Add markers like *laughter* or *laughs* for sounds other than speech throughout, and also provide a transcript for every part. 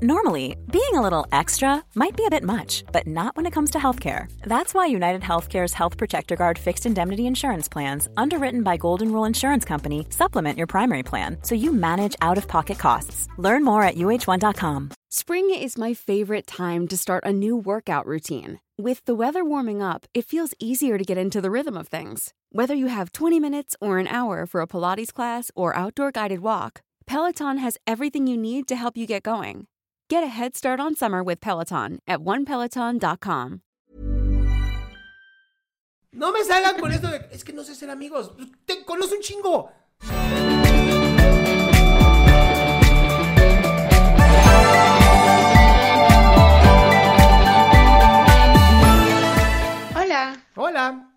Normally, being a little extra might be a bit much, but not when it comes to healthcare. That's why United Healthcare's Health Protector Guard fixed indemnity insurance plans, underwritten by Golden Rule Insurance Company, supplement your primary plan so you manage out of pocket costs. Learn more at uh1.com. Spring is my favorite time to start a new workout routine. With the weather warming up, it feels easier to get into the rhythm of things. Whether you have 20 minutes or an hour for a Pilates class or outdoor guided walk, Peloton has everything you need to help you get going. Get a head start on summer with Peloton at onepeloton.com. No me salgan con esto de, es que no sé ser amigos. Te conozco un chingo. Hola, Hola.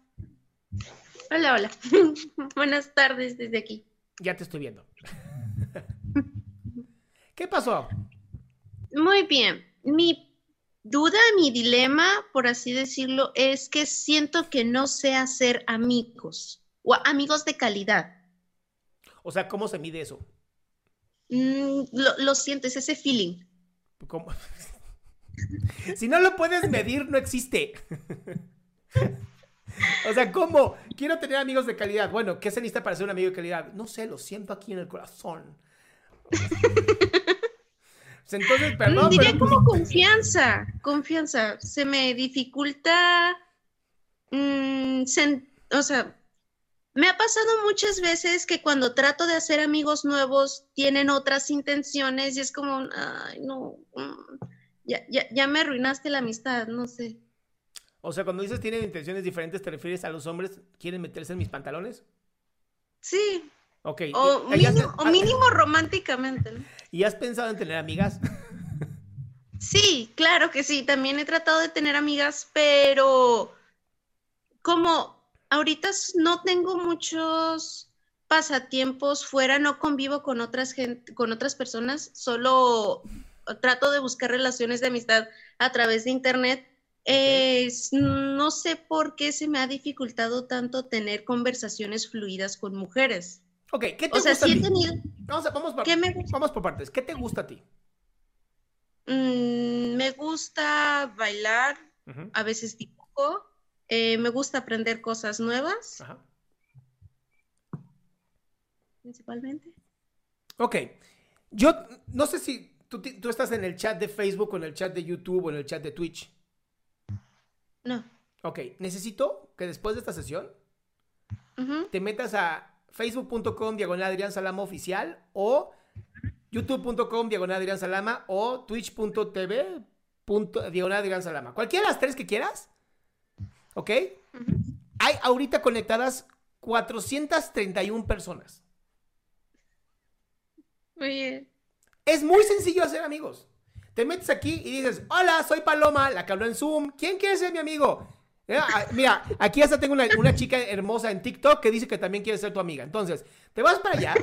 hola, hola. *laughs* Buenas tardes desde aquí. Ya te estoy viendo. *laughs* ¿Qué pasó? Muy bien. Mi duda, mi dilema, por así decirlo, es que siento que no sé hacer amigos o amigos de calidad. O sea, ¿cómo se mide eso? Mm, lo, lo siento, es ese feeling. ¿Cómo? *laughs* si no lo puedes medir, no existe. *laughs* o sea, ¿cómo? Quiero tener amigos de calidad. Bueno, ¿qué se necesita para ser un amigo de calidad? No sé, lo siento aquí en el corazón. *laughs* Entonces, perdón. Mm, Diría pero- como confianza, confianza. Se me dificulta, mm, sen- o sea, me ha pasado muchas veces que cuando trato de hacer amigos nuevos tienen otras intenciones y es como, ay, no, mm, ya, ya, ya me arruinaste la amistad, no sé. O sea, cuando dices tienen intenciones diferentes, ¿te refieres a los hombres quieren meterse en mis pantalones? Sí, Ok. o ¿y- y has- mínimo, o mínimo románticamente, ¿no? ¿Y has pensado en tener amigas? Sí, claro que sí. También he tratado de tener amigas, pero como ahorita no tengo muchos pasatiempos fuera, no convivo con otras gente, con otras personas, solo trato de buscar relaciones de amistad a través de internet. No sé por qué se me ha dificultado tanto tener conversaciones fluidas con mujeres. Ok, ¿qué te O sea, gusta sí a he ti? tenido, Vamos, a- vamos, por, ¿Qué me gusta? vamos por partes. ¿Qué te gusta a ti? Mm, me gusta bailar, a veces dibujo, eh, me gusta aprender cosas nuevas, Ajá. principalmente. Ok. Yo no sé si tú, estás en el chat de Facebook o en el chat de YouTube o en el chat de Twitch. No. Ok, necesito que después de esta sesión te metas a facebook.com diagonal Adrián Salama oficial o youtube.com diagonal Adrián Salama o twitch.tv diagonal Adrián Salama. Cualquiera de las tres que quieras. ¿Ok? Hay ahorita conectadas 431 personas. Muy bien. Es muy sencillo hacer amigos. Te metes aquí y dices, hola, soy Paloma, la que habló en Zoom. ¿Quién quiere ser mi amigo? Eh, ah, Mira, aquí hasta tengo una, una chica hermosa en TikTok que dice que también quiere ser tu amiga. Entonces, te vas para allá.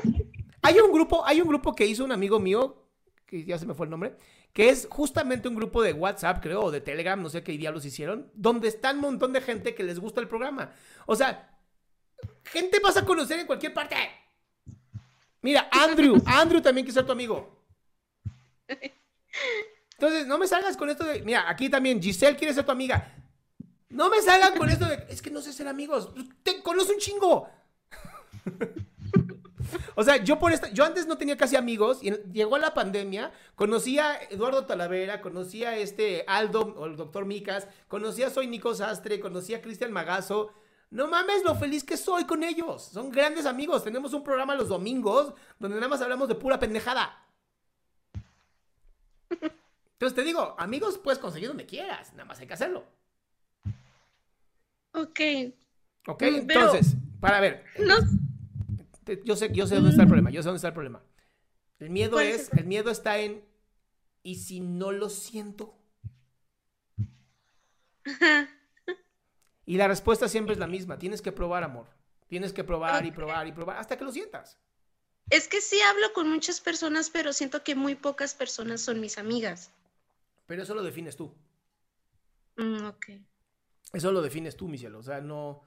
Hay un grupo, hay un grupo que hizo un amigo mío, que ya se me fue el nombre, que es justamente un grupo de WhatsApp, creo, o de Telegram, no sé qué diablos hicieron, donde está un montón de gente que les gusta el programa. O sea, gente vas a conocer en cualquier parte. Mira, Andrew, Andrew también quiere ser tu amigo. *laughs* Entonces, no me salgas con esto de. Mira, aquí también Giselle quiere ser tu amiga. No me salgan con esto de. Es que no sé ser amigos. Te conozco un chingo. O sea, yo por esta, yo antes no tenía casi amigos y llegó la pandemia, conocí a Eduardo Talavera, conocí a este Aldo o el doctor Micas, conocí a Soy Nico Sastre, conocí a Cristian Magazo. No mames lo feliz que soy con ellos. Son grandes amigos. Tenemos un programa los domingos donde nada más hablamos de pura pendejada. Entonces te digo, amigos puedes conseguir donde quieras, nada más hay que hacerlo. Ok. ¿Ok? Mm, pero- Entonces, para ver, No, yo sé, yo sé dónde está el problema, yo sé dónde está el problema. El miedo ¿Cuál es el miedo está en, ¿y si no lo siento? Y la respuesta siempre es la misma, tienes que probar amor. Tienes que probar y probar y probar hasta que lo sientas. Es que sí hablo con muchas personas, pero siento que muy pocas personas son mis amigas. Pero eso lo defines tú. Mm, ok. Eso lo defines tú, mi cielo. O sea, no.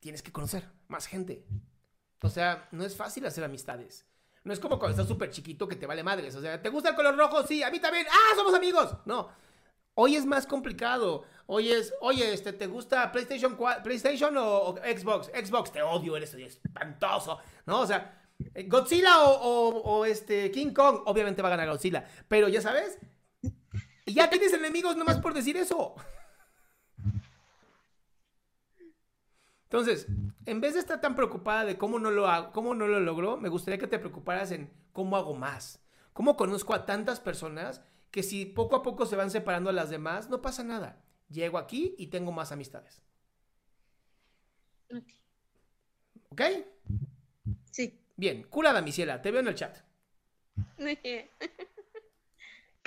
Tienes que conocer más gente. O sea, no es fácil hacer amistades. No es como cuando estás súper chiquito que te vale madres. O sea, ¿te gusta el color rojo? Sí, a mí también. ¡Ah, somos amigos! No. Hoy es más complicado. Hoy es, oye, este, ¿te gusta PlayStation, PlayStation o, Xbox? Xbox, te odio, eres espantoso. ¿No? O sea, eh, Godzilla o, este King Kong, obviamente va a ganar Godzilla. Pero ya sabes, y ya tienes enemigos nomás por decir eso. Entonces, en vez de estar tan preocupada de cómo no lo hago, cómo no lo logró, me gustaría que te preocuparas en cómo hago más. Cómo conozco a tantas personas que si poco a poco se van separando a las demás, no pasa nada. Llego aquí y tengo más amistades. ¿Ok? Sí. Bien, curada, mi ciela, te veo en el chat. *laughs*